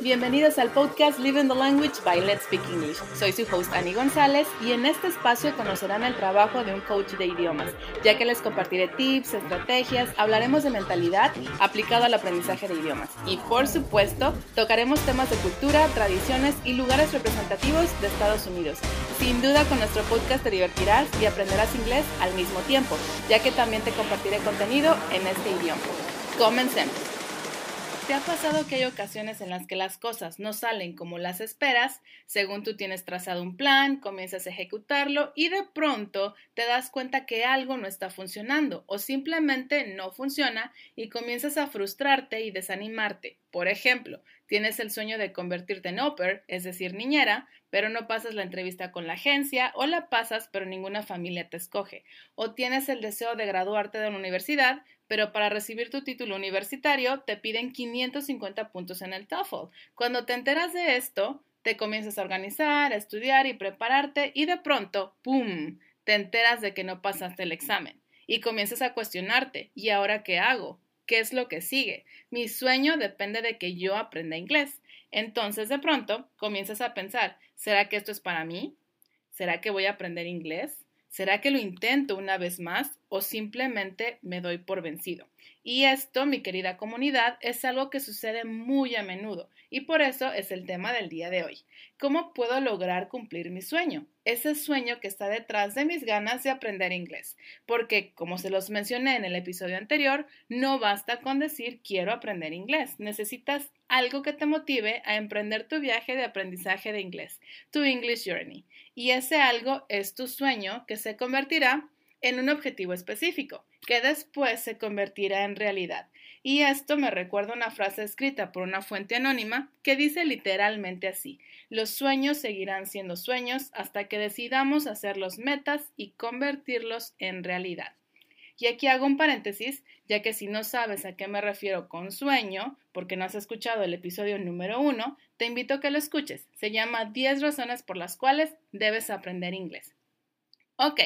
Bienvenidos al podcast Living the Language by Let's Speak English. Soy su host Annie González y en este espacio conocerán el trabajo de un coach de idiomas, ya que les compartiré tips, estrategias, hablaremos de mentalidad aplicado al aprendizaje de idiomas y por supuesto tocaremos temas de cultura, tradiciones y lugares representativos de Estados Unidos. Sin duda con nuestro podcast te divertirás y aprenderás inglés al mismo tiempo, ya que también te compartiré contenido en este idioma. Comencemos. ¿Te ha pasado que hay ocasiones en las que las cosas no salen como las esperas, según tú tienes trazado un plan, comienzas a ejecutarlo y de pronto te das cuenta que algo no está funcionando o simplemente no funciona y comienzas a frustrarte y desanimarte? Por ejemplo, tienes el sueño de convertirte en oper, es decir, niñera, pero no pasas la entrevista con la agencia o la pasas pero ninguna familia te escoge, o tienes el deseo de graduarte de una universidad, pero para recibir tu título universitario te piden 550 puntos en el TOEFL. Cuando te enteras de esto, te comienzas a organizar, a estudiar y prepararte y de pronto, ¡pum!, te enteras de que no pasaste el examen y comienzas a cuestionarte, ¿y ahora qué hago? ¿Qué es lo que sigue? Mi sueño depende de que yo aprenda inglés. Entonces de pronto comienzas a pensar, ¿será que esto es para mí? ¿Será que voy a aprender inglés? ¿Será que lo intento una vez más o simplemente me doy por vencido? Y esto, mi querida comunidad, es algo que sucede muy a menudo y por eso es el tema del día de hoy. ¿Cómo puedo lograr cumplir mi sueño? Ese sueño que está detrás de mis ganas de aprender inglés. Porque, como se los mencioné en el episodio anterior, no basta con decir quiero aprender inglés. Necesitas algo que te motive a emprender tu viaje de aprendizaje de inglés, tu English Journey. Y ese algo es tu sueño que se convertirá en un objetivo específico, que después se convertirá en realidad. Y esto me recuerda una frase escrita por una fuente anónima que dice literalmente así, los sueños seguirán siendo sueños hasta que decidamos hacerlos metas y convertirlos en realidad. Y aquí hago un paréntesis, ya que si no sabes a qué me refiero con sueño, porque no has escuchado el episodio número uno, te invito a que lo escuches. Se llama 10 razones por las cuales debes aprender inglés. Ok,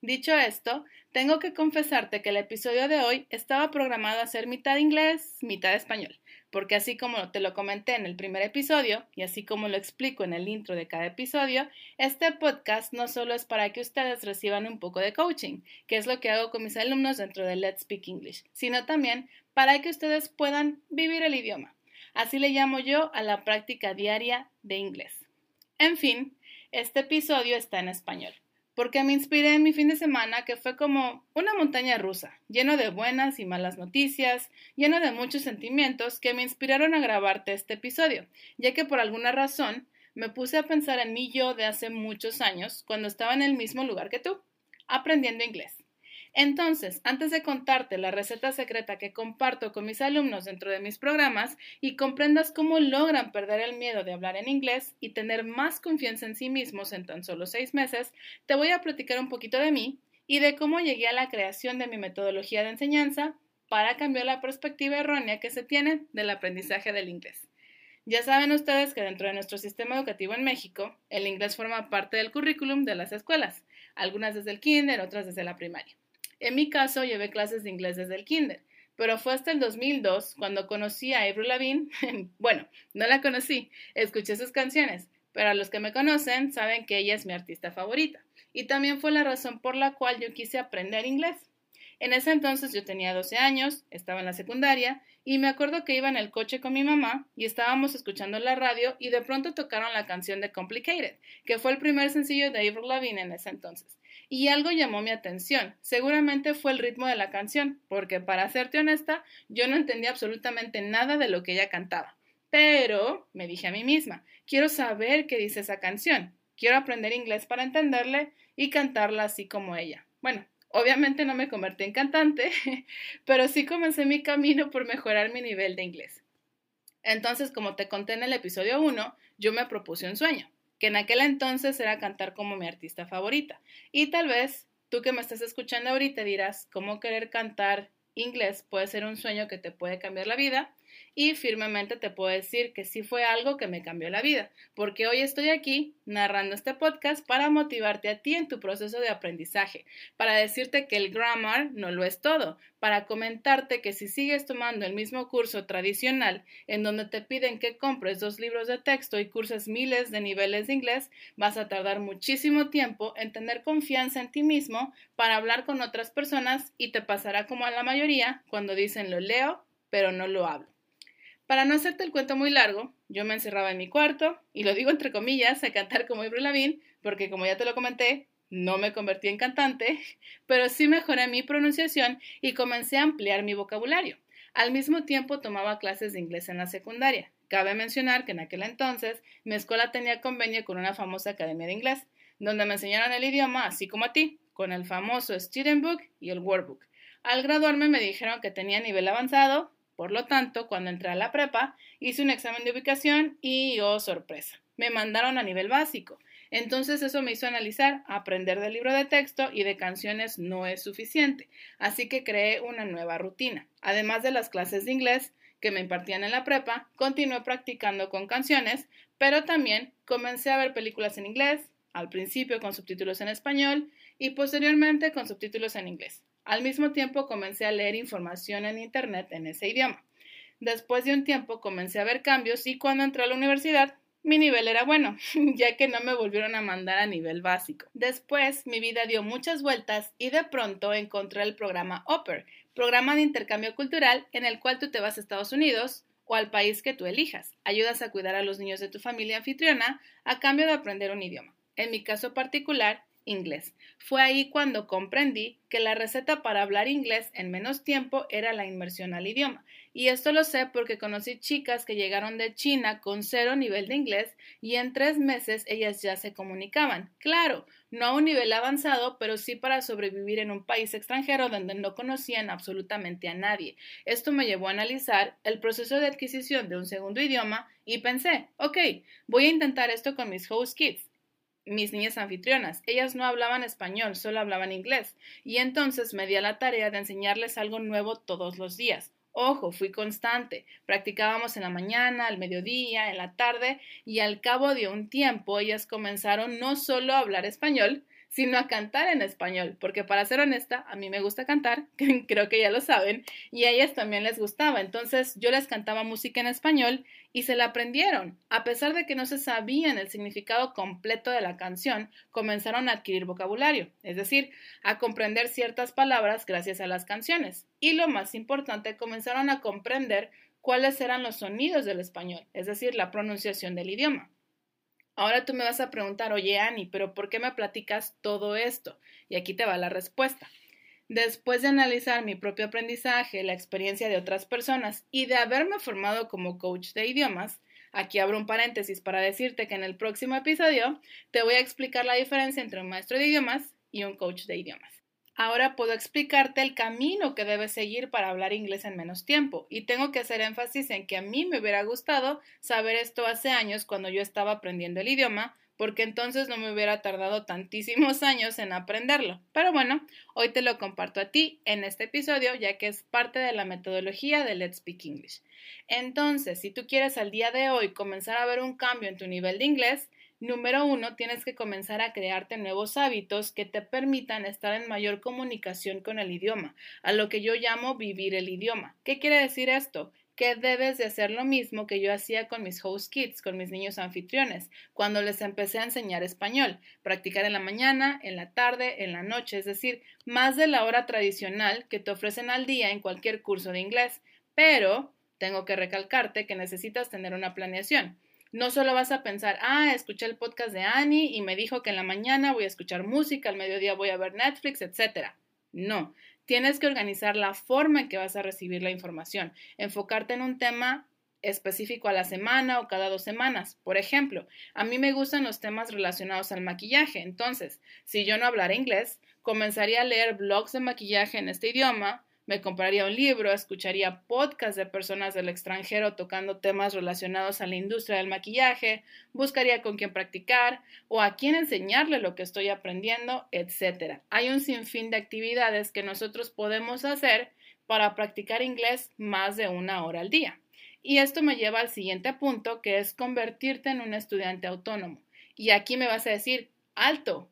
Dicho esto, tengo que confesarte que el episodio de hoy estaba programado a ser mitad inglés, mitad español, porque así como te lo comenté en el primer episodio y así como lo explico en el intro de cada episodio, este podcast no solo es para que ustedes reciban un poco de coaching, que es lo que hago con mis alumnos dentro de Let's Speak English, sino también para que ustedes puedan vivir el idioma. Así le llamo yo a la práctica diaria de inglés. En fin, este episodio está en español porque me inspiré en mi fin de semana que fue como una montaña rusa, lleno de buenas y malas noticias, lleno de muchos sentimientos que me inspiraron a grabarte este episodio, ya que por alguna razón me puse a pensar en mí yo de hace muchos años, cuando estaba en el mismo lugar que tú, aprendiendo inglés. Entonces, antes de contarte la receta secreta que comparto con mis alumnos dentro de mis programas y comprendas cómo logran perder el miedo de hablar en inglés y tener más confianza en sí mismos en tan solo seis meses, te voy a platicar un poquito de mí y de cómo llegué a la creación de mi metodología de enseñanza para cambiar la perspectiva errónea que se tiene del aprendizaje del inglés. Ya saben ustedes que dentro de nuestro sistema educativo en México, el inglés forma parte del currículum de las escuelas, algunas desde el kinder, otras desde la primaria. En mi caso, llevé clases de inglés desde el kinder, pero fue hasta el 2002 cuando conocí a Avril Lavigne. bueno, no la conocí, escuché sus canciones, pero a los que me conocen saben que ella es mi artista favorita. Y también fue la razón por la cual yo quise aprender inglés. En ese entonces yo tenía 12 años, estaba en la secundaria y me acuerdo que iba en el coche con mi mamá y estábamos escuchando la radio y de pronto tocaron la canción de Complicated, que fue el primer sencillo de Avril Lavigne en ese entonces y algo llamó mi atención. Seguramente fue el ritmo de la canción, porque para serte honesta, yo no entendía absolutamente nada de lo que ella cantaba. Pero, me dije a mí misma, quiero saber qué dice esa canción. Quiero aprender inglés para entenderle y cantarla así como ella. Bueno, obviamente no me convertí en cantante, pero sí comencé mi camino por mejorar mi nivel de inglés. Entonces, como te conté en el episodio 1, yo me propuse un sueño que en aquel entonces era cantar como mi artista favorita. Y tal vez tú que me estás escuchando ahorita dirás, ¿cómo querer cantar inglés puede ser un sueño que te puede cambiar la vida? Y firmemente te puedo decir que sí fue algo que me cambió la vida, porque hoy estoy aquí narrando este podcast para motivarte a ti en tu proceso de aprendizaje, para decirte que el grammar no lo es todo, para comentarte que si sigues tomando el mismo curso tradicional en donde te piden que compres dos libros de texto y curses miles de niveles de inglés, vas a tardar muchísimo tiempo en tener confianza en ti mismo para hablar con otras personas y te pasará como a la mayoría cuando dicen lo leo, pero no lo hablo. Para no hacerte el cuento muy largo, yo me encerraba en mi cuarto, y lo digo entre comillas, a cantar como Ibro Lavín, porque como ya te lo comenté, no me convertí en cantante, pero sí mejoré mi pronunciación y comencé a ampliar mi vocabulario. Al mismo tiempo tomaba clases de inglés en la secundaria. Cabe mencionar que en aquel entonces mi escuela tenía convenio con una famosa academia de inglés, donde me enseñaron el idioma así como a ti, con el famoso Student Book y el Workbook. Al graduarme me dijeron que tenía nivel avanzado, por lo tanto, cuando entré a la prepa, hice un examen de ubicación y, oh sorpresa, me mandaron a nivel básico. Entonces eso me hizo analizar, aprender del libro de texto y de canciones no es suficiente, así que creé una nueva rutina. Además de las clases de inglés que me impartían en la prepa, continué practicando con canciones, pero también comencé a ver películas en inglés, al principio con subtítulos en español y posteriormente con subtítulos en inglés. Al mismo tiempo comencé a leer información en Internet en ese idioma. Después de un tiempo comencé a ver cambios y cuando entré a la universidad mi nivel era bueno, ya que no me volvieron a mandar a nivel básico. Después, mi vida dio muchas vueltas y de pronto encontré el programa OPER, programa de intercambio cultural en el cual tú te vas a Estados Unidos o al país que tú elijas. Ayudas a cuidar a los niños de tu familia anfitriona a cambio de aprender un idioma. En mi caso particular, inglés. Fue ahí cuando comprendí que la receta para hablar inglés en menos tiempo era la inmersión al idioma. Y esto lo sé porque conocí chicas que llegaron de China con cero nivel de inglés y en tres meses ellas ya se comunicaban. Claro, no a un nivel avanzado, pero sí para sobrevivir en un país extranjero donde no conocían absolutamente a nadie. Esto me llevó a analizar el proceso de adquisición de un segundo idioma y pensé, ok, voy a intentar esto con mis host kids mis niñas anfitrionas. Ellas no hablaban español, solo hablaban inglés, y entonces me di a la tarea de enseñarles algo nuevo todos los días. Ojo, fui constante. Practicábamos en la mañana, al mediodía, en la tarde, y al cabo de un tiempo ellas comenzaron no solo a hablar español, sino a cantar en español, porque para ser honesta, a mí me gusta cantar, creo que ya lo saben, y a ellas también les gustaba. Entonces yo les cantaba música en español y se la aprendieron. A pesar de que no se sabían el significado completo de la canción, comenzaron a adquirir vocabulario, es decir, a comprender ciertas palabras gracias a las canciones. Y lo más importante, comenzaron a comprender cuáles eran los sonidos del español, es decir, la pronunciación del idioma. Ahora tú me vas a preguntar, oye Ani, pero ¿por qué me platicas todo esto? Y aquí te va la respuesta. Después de analizar mi propio aprendizaje, la experiencia de otras personas y de haberme formado como coach de idiomas, aquí abro un paréntesis para decirte que en el próximo episodio te voy a explicar la diferencia entre un maestro de idiomas y un coach de idiomas. Ahora puedo explicarte el camino que debes seguir para hablar inglés en menos tiempo y tengo que hacer énfasis en que a mí me hubiera gustado saber esto hace años cuando yo estaba aprendiendo el idioma, porque entonces no me hubiera tardado tantísimos años en aprenderlo. Pero bueno, hoy te lo comparto a ti en este episodio ya que es parte de la metodología de Let's Speak English. Entonces, si tú quieres al día de hoy comenzar a ver un cambio en tu nivel de inglés, Número uno, tienes que comenzar a crearte nuevos hábitos que te permitan estar en mayor comunicación con el idioma, a lo que yo llamo vivir el idioma. ¿Qué quiere decir esto? Que debes de hacer lo mismo que yo hacía con mis host kids, con mis niños anfitriones, cuando les empecé a enseñar español, practicar en la mañana, en la tarde, en la noche, es decir, más de la hora tradicional que te ofrecen al día en cualquier curso de inglés, pero tengo que recalcarte que necesitas tener una planeación. No solo vas a pensar, ah, escuché el podcast de Annie y me dijo que en la mañana voy a escuchar música, al mediodía voy a ver Netflix, etc. No, tienes que organizar la forma en que vas a recibir la información, enfocarte en un tema específico a la semana o cada dos semanas. Por ejemplo, a mí me gustan los temas relacionados al maquillaje, entonces, si yo no hablara inglés, comenzaría a leer blogs de maquillaje en este idioma, me compraría un libro, escucharía podcasts de personas del extranjero tocando temas relacionados a la industria del maquillaje, buscaría con quién practicar o a quién enseñarle lo que estoy aprendiendo, etc. Hay un sinfín de actividades que nosotros podemos hacer para practicar inglés más de una hora al día. Y esto me lleva al siguiente punto, que es convertirte en un estudiante autónomo. Y aquí me vas a decir, alto,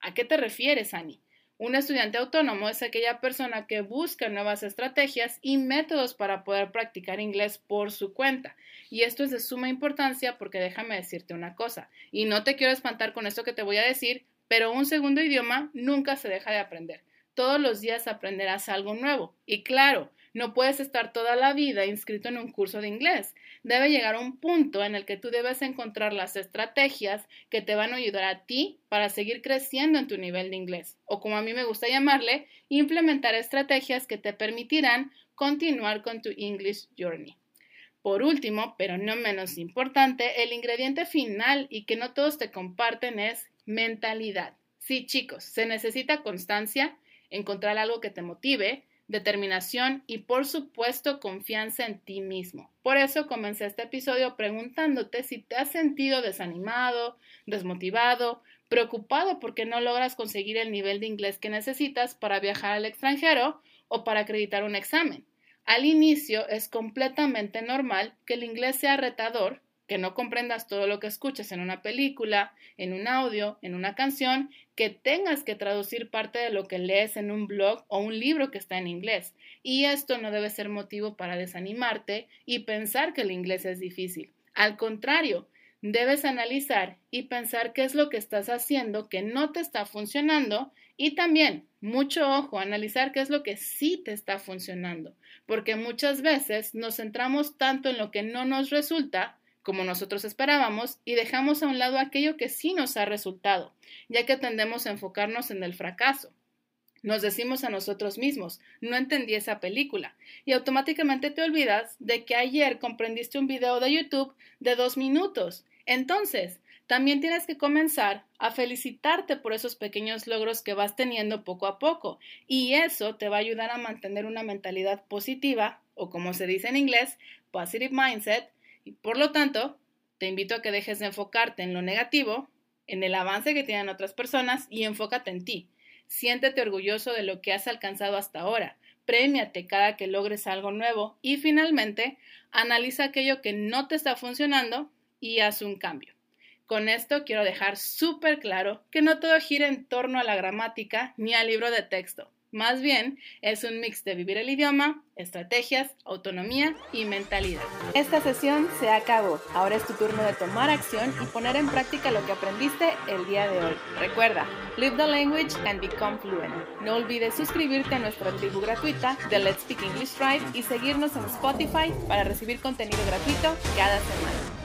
¿a qué te refieres, Ani? Un estudiante autónomo es aquella persona que busca nuevas estrategias y métodos para poder practicar inglés por su cuenta. Y esto es de suma importancia porque déjame decirte una cosa, y no te quiero espantar con esto que te voy a decir, pero un segundo idioma nunca se deja de aprender. Todos los días aprenderás algo nuevo. Y claro, no puedes estar toda la vida inscrito en un curso de inglés. Debe llegar un punto en el que tú debes encontrar las estrategias que te van a ayudar a ti para seguir creciendo en tu nivel de inglés. O como a mí me gusta llamarle, implementar estrategias que te permitirán continuar con tu English Journey. Por último, pero no menos importante, el ingrediente final y que no todos te comparten es mentalidad. Sí, chicos, se necesita constancia, encontrar algo que te motive, determinación y por supuesto confianza en ti mismo. Por eso comencé este episodio preguntándote si te has sentido desanimado, desmotivado, preocupado porque no logras conseguir el nivel de inglés que necesitas para viajar al extranjero o para acreditar un examen. Al inicio es completamente normal que el inglés sea retador que no comprendas todo lo que escuchas en una película, en un audio, en una canción, que tengas que traducir parte de lo que lees en un blog o un libro que está en inglés. Y esto no debe ser motivo para desanimarte y pensar que el inglés es difícil. Al contrario, debes analizar y pensar qué es lo que estás haciendo que no te está funcionando y también, mucho ojo, analizar qué es lo que sí te está funcionando, porque muchas veces nos centramos tanto en lo que no nos resulta como nosotros esperábamos y dejamos a un lado aquello que sí nos ha resultado, ya que tendemos a enfocarnos en el fracaso. Nos decimos a nosotros mismos, no entendí esa película, y automáticamente te olvidas de que ayer comprendiste un video de YouTube de dos minutos. Entonces, también tienes que comenzar a felicitarte por esos pequeños logros que vas teniendo poco a poco, y eso te va a ayudar a mantener una mentalidad positiva, o como se dice en inglés, positive mindset, y por lo tanto, te invito a que dejes de enfocarte en lo negativo, en el avance que tienen otras personas y enfócate en ti. Siéntete orgulloso de lo que has alcanzado hasta ahora. Premiate cada que logres algo nuevo y finalmente analiza aquello que no te está funcionando y haz un cambio. Con esto quiero dejar súper claro que no todo gira en torno a la gramática ni al libro de texto. Más bien, es un mix de vivir el idioma, estrategias, autonomía y mentalidad. Esta sesión se acabó. Ahora es tu turno de tomar acción y poner en práctica lo que aprendiste el día de hoy. Recuerda, live the language and become fluent. No olvides suscribirte a nuestra tribu gratuita de Let's Speak English Tribe y seguirnos en Spotify para recibir contenido gratuito cada semana.